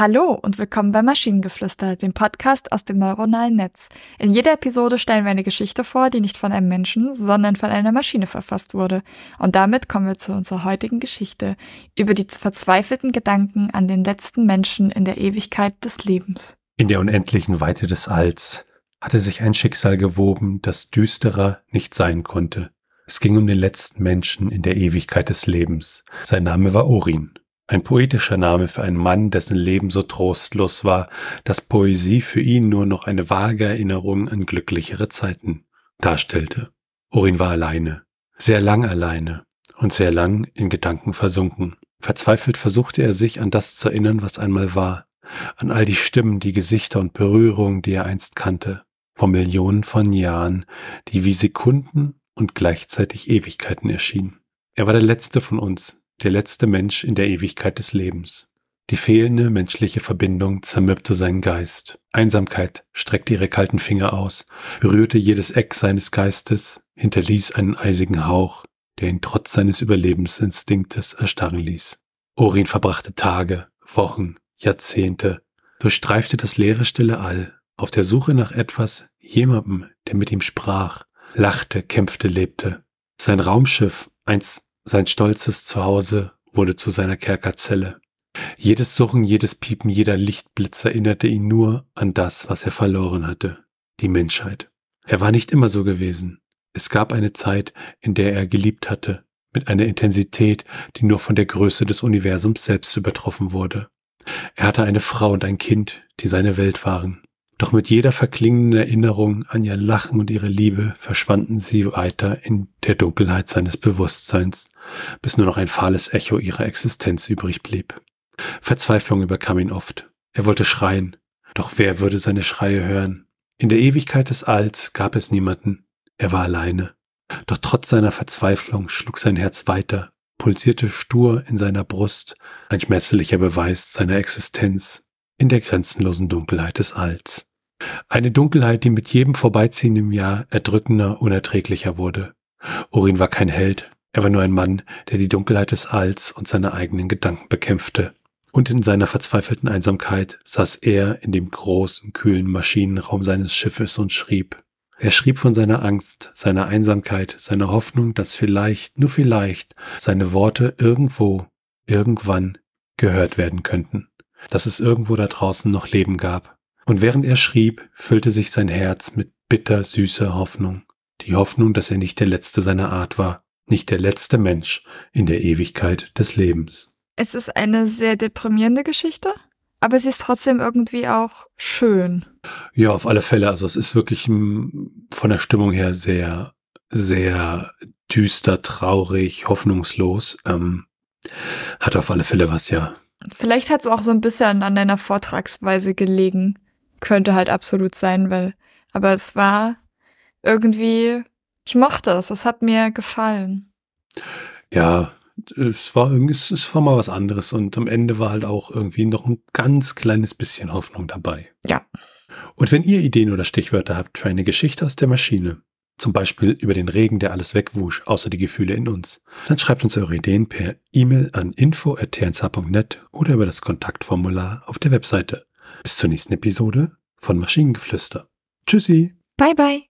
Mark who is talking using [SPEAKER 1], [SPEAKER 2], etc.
[SPEAKER 1] Hallo und willkommen bei Maschinengeflüster, dem Podcast aus dem neuronalen Netz. In jeder Episode stellen wir eine Geschichte vor, die nicht von einem Menschen, sondern von einer Maschine verfasst wurde. Und damit kommen wir zu unserer heutigen Geschichte über die verzweifelten Gedanken an den letzten Menschen in der Ewigkeit des Lebens.
[SPEAKER 2] In der unendlichen Weite des Alls hatte sich ein Schicksal gewoben, das düsterer nicht sein konnte. Es ging um den letzten Menschen in der Ewigkeit des Lebens. Sein Name war Orin. Ein poetischer Name für einen Mann, dessen Leben so trostlos war, dass Poesie für ihn nur noch eine vage Erinnerung an glücklichere Zeiten darstellte. Orin war alleine, sehr lang alleine und sehr lang in Gedanken versunken. Verzweifelt versuchte er sich an das zu erinnern, was einmal war, an all die Stimmen, die Gesichter und Berührungen, die er einst kannte, vor Millionen von Jahren, die wie Sekunden und gleichzeitig Ewigkeiten erschienen. Er war der letzte von uns, der letzte Mensch in der Ewigkeit des Lebens. Die fehlende menschliche Verbindung zermürbte seinen Geist. Einsamkeit streckte ihre kalten Finger aus, berührte jedes Eck seines Geistes, hinterließ einen eisigen Hauch, der ihn trotz seines Überlebensinstinktes erstarren ließ. Orin verbrachte Tage, Wochen, Jahrzehnte, durchstreifte das leere stille All, auf der Suche nach etwas, jemandem, der mit ihm sprach, lachte, kämpfte, lebte. Sein Raumschiff, einst sein stolzes Zuhause wurde zu seiner Kerkerzelle. Jedes Suchen, jedes Piepen, jeder Lichtblitz erinnerte ihn nur an das, was er verloren hatte, die Menschheit. Er war nicht immer so gewesen. Es gab eine Zeit, in der er geliebt hatte, mit einer Intensität, die nur von der Größe des Universums selbst übertroffen wurde. Er hatte eine Frau und ein Kind, die seine Welt waren. Doch mit jeder verklingenden Erinnerung an ihr Lachen und ihre Liebe verschwanden sie weiter in der Dunkelheit seines Bewusstseins, bis nur noch ein fahles Echo ihrer Existenz übrig blieb. Verzweiflung überkam ihn oft. Er wollte schreien, doch wer würde seine Schreie hören? In der Ewigkeit des Alls gab es niemanden. Er war alleine. Doch trotz seiner Verzweiflung schlug sein Herz weiter, pulsierte stur in seiner Brust, ein schmerzlicher Beweis seiner Existenz in der grenzenlosen Dunkelheit des Alls. Eine Dunkelheit, die mit jedem vorbeiziehenden Jahr erdrückender, unerträglicher wurde. Orin war kein Held, er war nur ein Mann, der die Dunkelheit des Alls und seine eigenen Gedanken bekämpfte. Und in seiner verzweifelten Einsamkeit saß er in dem großen, kühlen Maschinenraum seines Schiffes und schrieb. Er schrieb von seiner Angst, seiner Einsamkeit, seiner Hoffnung, dass vielleicht, nur vielleicht, seine Worte irgendwo, irgendwann gehört werden könnten. Dass es irgendwo da draußen noch Leben gab, und während er schrieb, füllte sich sein Herz mit bitter süßer Hoffnung. Die Hoffnung, dass er nicht der Letzte seiner Art war, nicht der letzte Mensch in der Ewigkeit des Lebens.
[SPEAKER 1] Es ist eine sehr deprimierende Geschichte, aber sie ist trotzdem irgendwie auch schön.
[SPEAKER 2] Ja, auf alle Fälle. Also es ist wirklich von der Stimmung her sehr, sehr düster, traurig, hoffnungslos. Ähm, hat auf alle Fälle was, ja.
[SPEAKER 1] Vielleicht hat es auch so ein bisschen an deiner Vortragsweise gelegen könnte halt absolut sein, weil, aber es war irgendwie, ich mochte es, es hat mir gefallen.
[SPEAKER 2] Ja, es war irgendwie, es war mal was anderes und am Ende war halt auch irgendwie noch ein ganz kleines bisschen Hoffnung dabei.
[SPEAKER 1] Ja.
[SPEAKER 2] Und wenn ihr Ideen oder Stichwörter habt für eine Geschichte aus der Maschine, zum Beispiel über den Regen, der alles wegwusch, außer die Gefühle in uns, dann schreibt uns eure Ideen per E-Mail an info.tnsh.net oder über das Kontaktformular auf der Webseite. Bis zur nächsten Episode von Maschinengeflüster. Tschüssi.
[SPEAKER 1] Bye bye.